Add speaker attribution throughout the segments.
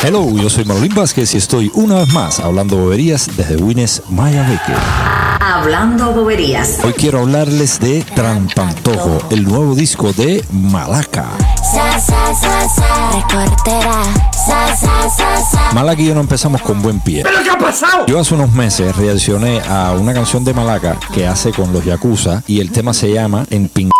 Speaker 1: Hello, yo soy Marolín Vázquez y estoy una vez más hablando boberías desde Wines Mayabeque.
Speaker 2: Hablando boberías.
Speaker 1: Hoy quiero hablarles de Trampantojo, el nuevo disco de Malaca. Malaca y yo no empezamos con buen pie.
Speaker 3: ¿Pero qué ha pasado?
Speaker 1: Yo hace unos meses reaccioné a una canción de Malaca que hace con los Yakuza y el tema se llama En Ping.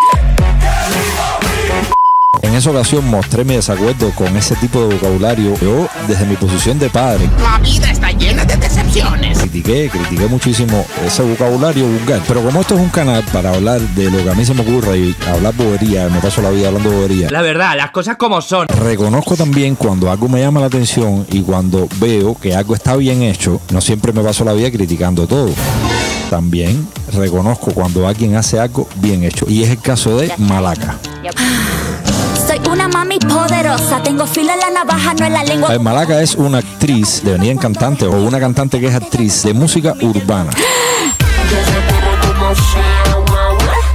Speaker 1: En esa ocasión mostré mi desacuerdo con ese tipo de vocabulario. Yo, desde mi posición de padre,
Speaker 3: La vida está llena de decepciones.
Speaker 1: critiqué, critiqué muchísimo ese vocabulario vulgar. Pero como esto es un canal para hablar de lo que a mí se me ocurre y hablar bobería, me paso la vida hablando bobería.
Speaker 3: La verdad, las cosas como son.
Speaker 1: Reconozco también cuando algo me llama la atención y cuando veo que algo está bien hecho, no siempre me paso la vida criticando todo. También reconozco cuando alguien hace algo bien hecho. Y es el caso de Malaca.
Speaker 4: Una mami poderosa. Tengo filo en la navaja, no en la lengua.
Speaker 1: A ver, Malaca es una actriz, devenida en cantante, o una cantante que es actriz de música urbana.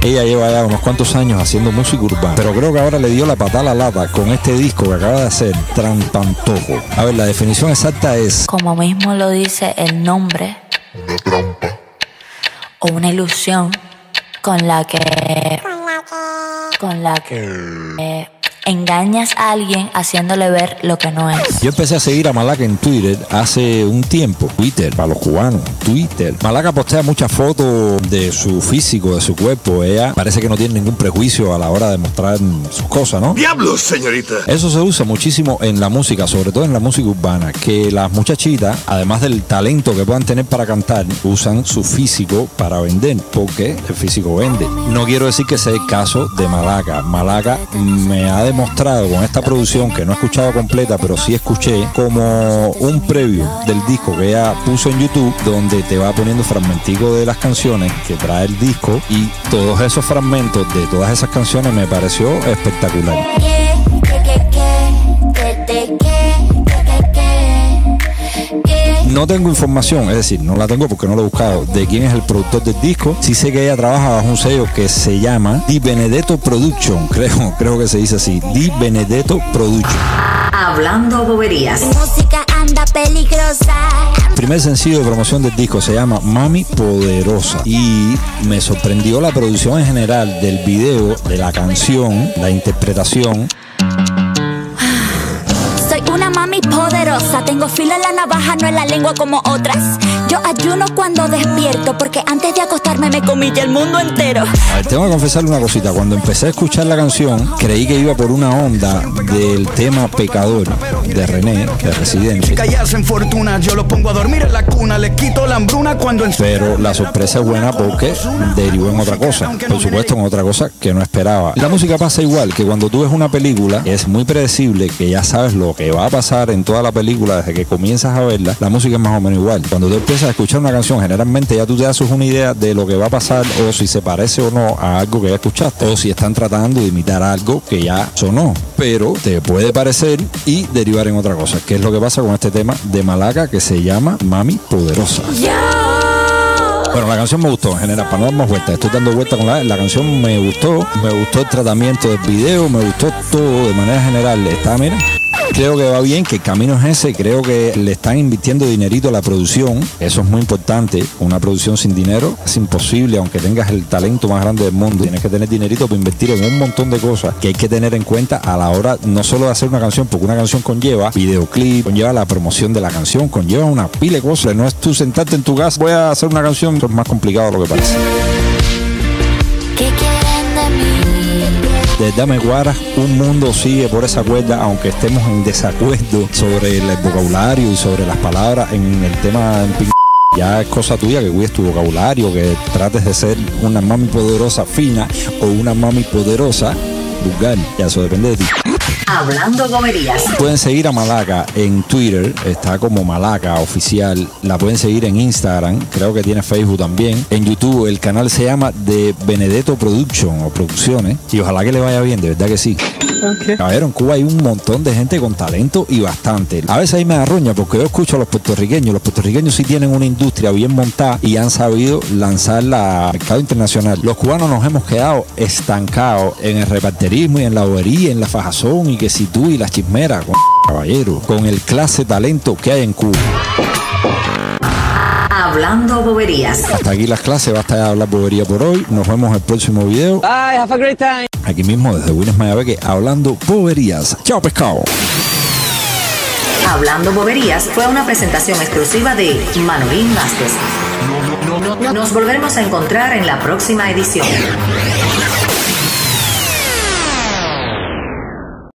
Speaker 1: Ella lleva ya unos cuantos años haciendo música urbana, pero creo que ahora le dio la patada a la lata con este disco que acaba de hacer, Trampantojo. A ver, la definición exacta es
Speaker 4: Como mismo lo dice el nombre. O una ilusión con la que. Con la que. eh, engañas a alguien haciéndole ver lo que no es.
Speaker 1: Yo empecé a seguir a Malaca en Twitter hace un tiempo. Twitter, para los cubanos. Twitter. Malaca postea muchas fotos de su físico, de su cuerpo. Ella parece que no tiene ningún prejuicio a la hora de mostrar sus cosas, ¿no?
Speaker 5: ¡Diablos, señorita!
Speaker 1: Eso se usa muchísimo en la música, sobre todo en la música urbana, que las muchachitas, además del talento que puedan tener para cantar, usan su físico para vender, porque el físico vende. No quiero decir que sea el caso de Malaca. Malaca me ha demostrado con esta producción, que no he escuchado completa, pero sí escuché, como un preview del disco que ella puso en YouTube, donde te va poniendo fragmenticos de las canciones que trae el disco y todos esos fragmentos de todas esas canciones me pareció espectacular. No tengo información, es decir, no la tengo porque no lo he buscado, de quién es el productor del disco. Sí sé que ella trabaja bajo un sello que se llama Di Benedetto Production, creo, creo que se dice así, Di Benedetto Production.
Speaker 2: Hablando boberías.
Speaker 4: Música anda peligrosa.
Speaker 1: El primer sencillo de promoción del disco se llama Mami Poderosa y me sorprendió la producción en general del video, de la canción, la interpretación.
Speaker 4: Soy una mami poderosa. Tengo filo en la navaja, no en la lengua como otras. Yo ayuno cuando despierto, porque antes de acostarme me comí el mundo entero.
Speaker 1: A ver, tengo que confesarle una cosita. Cuando empecé a escuchar la canción, creí que iba por una onda del tema Pecador de René, de Residente.
Speaker 6: En fortuna, yo lo pongo a dormir en la cuna, le quito la hambruna cuando
Speaker 1: Pero la sorpresa es buena porque derivó en otra cosa. Por supuesto, en otra cosa que no esperaba. La música pasa igual que cuando tú ves una película, es muy predecible que ya sabes lo que va a pasar en toda la película desde que comienzas a verla. La música es más o menos igual. Cuando tú empiezas a escuchar una canción, generalmente ya tú te haces una idea de lo que va a pasar o si se parece o no a algo que ya escuchaste o si están tratando de imitar algo que ya sonó. Pero te puede parecer y derivar en otra cosa, que es lo que pasa con este tema de Malaca que se llama Mami Poderosa. Bueno, la canción me gustó en general, para no dar más vueltas. Estoy dando vueltas con la, la canción, me gustó, me gustó el tratamiento del video, me gustó todo de manera general. Está, mira, creo que va bien, que el camino es ese, creo que le están invirtiendo dinerito a la producción, eso es muy importante. Una producción sin dinero es imposible, aunque tengas el talento más grande del mundo, tienes que tener dinerito para invertir en un montón de cosas que hay que tener en cuenta a la hora no solo de hacer una canción, porque una canción conlleva videoclip, conlleva la promoción de la canción, conlleva una pila de cosas. No es tú sentarte en tu casa, voy a hacer una canción, es más complicado de lo que parece.
Speaker 4: ¿Qué quieren de mí?
Speaker 1: Desde Dame Guara, un mundo sigue por esa cuerda, aunque estemos en desacuerdo sobre el vocabulario y sobre las palabras en el tema en pin- ya es cosa tuya que cuides tu vocabulario, que trates de ser una mami poderosa fina o una mami poderosa vulgar. Ya eso depende de ti.
Speaker 2: Hablando boberías.
Speaker 1: Pueden seguir a Malaca en Twitter, está como Malaca oficial. La pueden seguir en Instagram, creo que tiene Facebook también. En YouTube el canal se llama de Benedetto Production o Producciones. Y ojalá que le vaya bien, de verdad que sí. A ver, en Cuba hay un montón de gente con talento y bastante. A veces ahí me arroña porque yo escucho a los puertorriqueños. Los puertorriqueños sí tienen una industria bien montada y han sabido lanzarla al mercado internacional. Los cubanos nos hemos quedado estancados en el reparterismo y en la bobería, en la fajazón y que si tú y las chismeras, con- caballero, con el clase talento que hay en Cuba.
Speaker 2: Hablando boberías.
Speaker 1: Hasta aquí las clases, basta de hablar bobería por hoy. Nos vemos en el próximo video.
Speaker 5: Bye, have a great time.
Speaker 1: Aquí mismo desde Willis Mayabeque, hablando boberías. Chao pescado.
Speaker 2: Hablando boberías fue una presentación exclusiva de Manolín Vázquez. Nos volveremos a encontrar en la próxima edición.